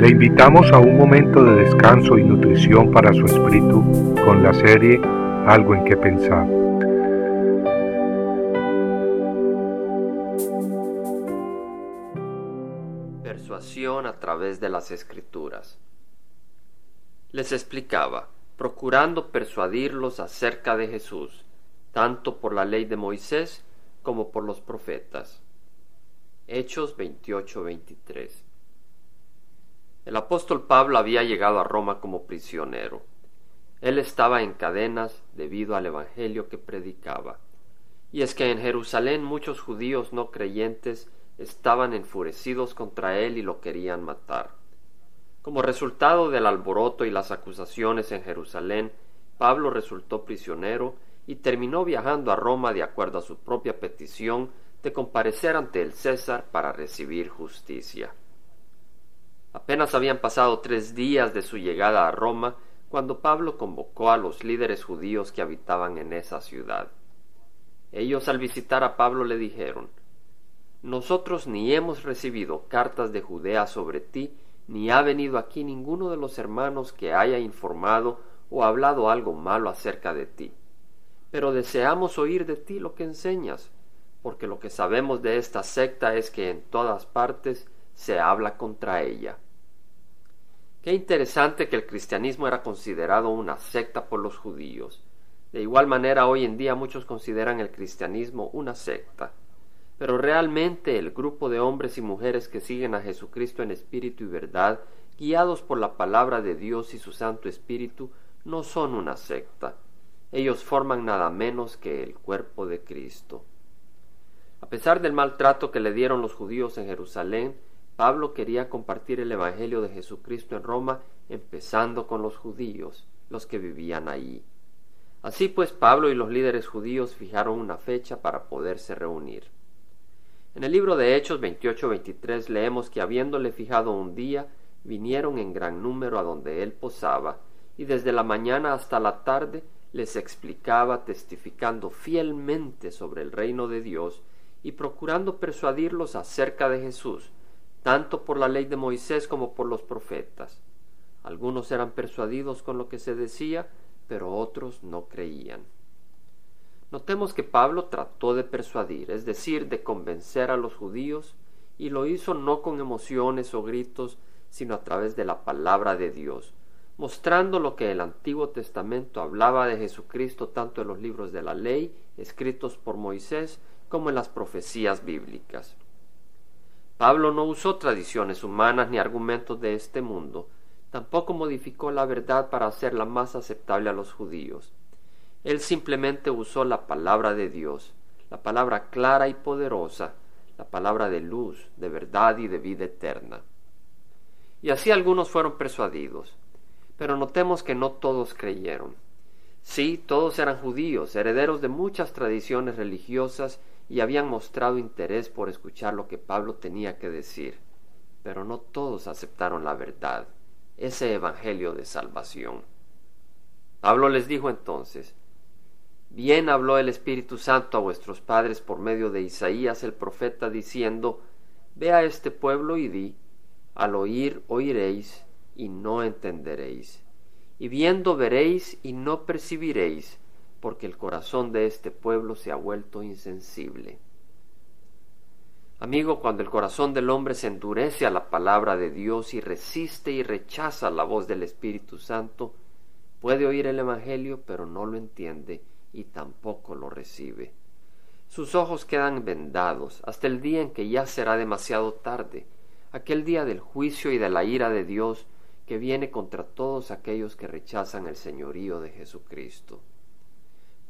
Le invitamos a un momento de descanso y nutrición para su espíritu con la serie Algo en que pensar. Persuasión a través de las escrituras. Les explicaba, procurando persuadirlos acerca de Jesús, tanto por la ley de Moisés como por los profetas. Hechos 28-23 El apóstol Pablo había llegado a Roma como prisionero. Él estaba en cadenas debido al Evangelio que predicaba. Y es que en Jerusalén muchos judíos no creyentes estaban enfurecidos contra él y lo querían matar. Como resultado del alboroto y las acusaciones en Jerusalén, Pablo resultó prisionero y terminó viajando a Roma de acuerdo a su propia petición de comparecer ante el César para recibir justicia. Apenas habían pasado tres días de su llegada a Roma cuando Pablo convocó a los líderes judíos que habitaban en esa ciudad. Ellos al visitar a Pablo le dijeron Nosotros ni hemos recibido cartas de Judea sobre ti, ni ha venido aquí ninguno de los hermanos que haya informado o hablado algo malo acerca de ti. Pero deseamos oír de ti lo que enseñas, porque lo que sabemos de esta secta es que en todas partes se habla contra ella. Qué interesante que el cristianismo era considerado una secta por los judíos. De igual manera hoy en día muchos consideran el cristianismo una secta. Pero realmente el grupo de hombres y mujeres que siguen a Jesucristo en espíritu y verdad, guiados por la palabra de Dios y su Santo Espíritu, no son una secta. Ellos forman nada menos que el cuerpo de Cristo. A pesar del maltrato que le dieron los judíos en Jerusalén, Pablo quería compartir el Evangelio de Jesucristo en Roma, empezando con los judíos, los que vivían allí. Así pues, Pablo y los líderes judíos fijaron una fecha para poderse reunir. En el libro de Hechos 28-23 leemos que habiéndole fijado un día, vinieron en gran número a donde él posaba, y desde la mañana hasta la tarde les explicaba testificando fielmente sobre el reino de Dios y procurando persuadirlos acerca de Jesús, tanto por la ley de Moisés como por los profetas. Algunos eran persuadidos con lo que se decía, pero otros no creían. Notemos que Pablo trató de persuadir, es decir, de convencer a los judíos, y lo hizo no con emociones o gritos, sino a través de la palabra de Dios, mostrando lo que el Antiguo Testamento hablaba de Jesucristo tanto en los libros de la ley, escritos por Moisés, como en las profecías bíblicas. Pablo no usó tradiciones humanas ni argumentos de este mundo, tampoco modificó la verdad para hacerla más aceptable a los judíos. Él simplemente usó la palabra de Dios, la palabra clara y poderosa, la palabra de luz, de verdad y de vida eterna. Y así algunos fueron persuadidos, pero notemos que no todos creyeron. Sí, todos eran judíos, herederos de muchas tradiciones religiosas y habían mostrado interés por escuchar lo que Pablo tenía que decir, pero no todos aceptaron la verdad, ese Evangelio de salvación. Pablo les dijo entonces, Bien habló el Espíritu Santo a vuestros padres por medio de Isaías el profeta, diciendo, Ve a este pueblo y di, al oír oiréis y no entenderéis, y viendo veréis y no percibiréis, porque el corazón de este pueblo se ha vuelto insensible. Amigo, cuando el corazón del hombre se endurece a la palabra de Dios y resiste y rechaza la voz del Espíritu Santo, puede oír el Evangelio, pero no lo entiende y tampoco lo recibe. Sus ojos quedan vendados hasta el día en que ya será demasiado tarde, aquel día del juicio y de la ira de Dios que viene contra todos aquellos que rechazan el señorío de Jesucristo.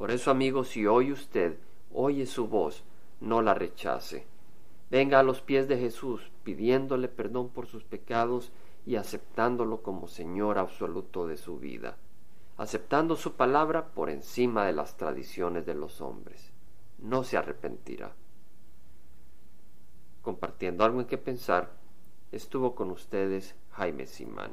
Por eso, amigo, si hoy usted oye su voz, no la rechace. Venga a los pies de Jesús, pidiéndole perdón por sus pecados y aceptándolo como Señor absoluto de su vida, aceptando su palabra por encima de las tradiciones de los hombres. No se arrepentirá. Compartiendo algo en que pensar, estuvo con ustedes Jaime Simán.